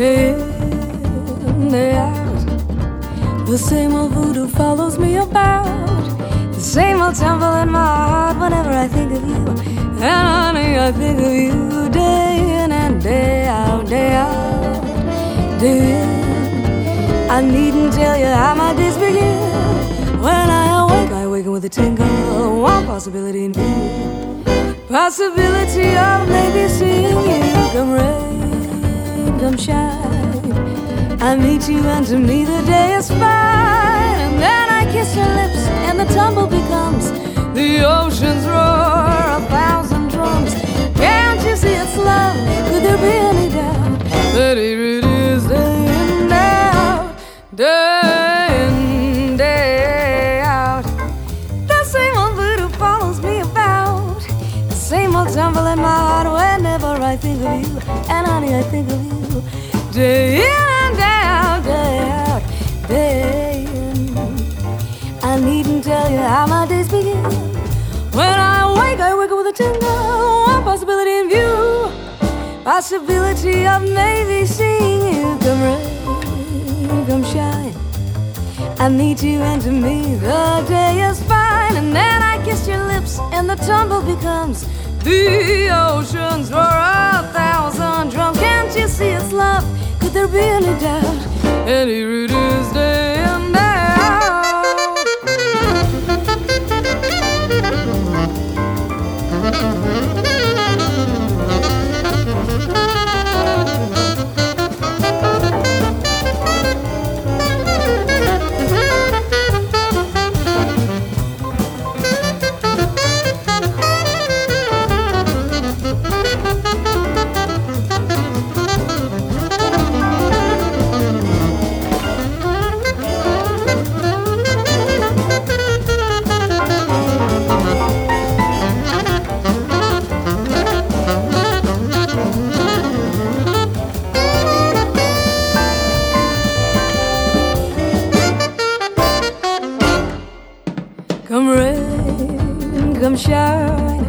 day out. The same old voodoo follows me about. The same old tumble in my heart whenever I think of you. And honey, I think of you day in and day out, day out, day in. I needn't tell you how my days begin. When I awake, I awaken with a tingle, one possibility in view. Possibility of maybe seeing you come rain, come shine. I meet you, and to me the day is fine. And then I kiss your lips, and the tumble in my heart whenever I think of you. And honey, I think of you. Day in and day out, day out, day in. I needn't tell you how my days begin. When I awake, I wake up with a tingle, one possibility in view. Possibility of maybe seeing you come rain, come shine. I meet you, and to me the day is fine. And then I kiss your lips, and the tumble becomes the oceans roar a thousand drums. Can't you see it's love? Could there be any doubt? And come shine.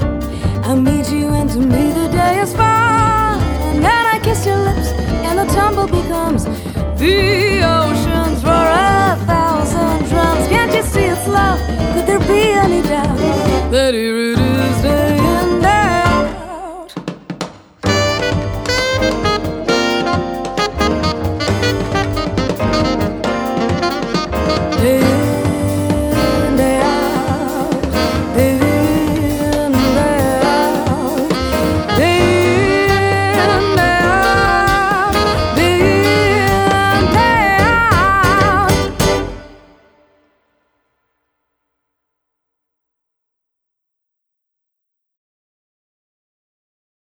I meet you, and to me the day is fine. And then I kiss your lips, and the tumble becomes the oceans roar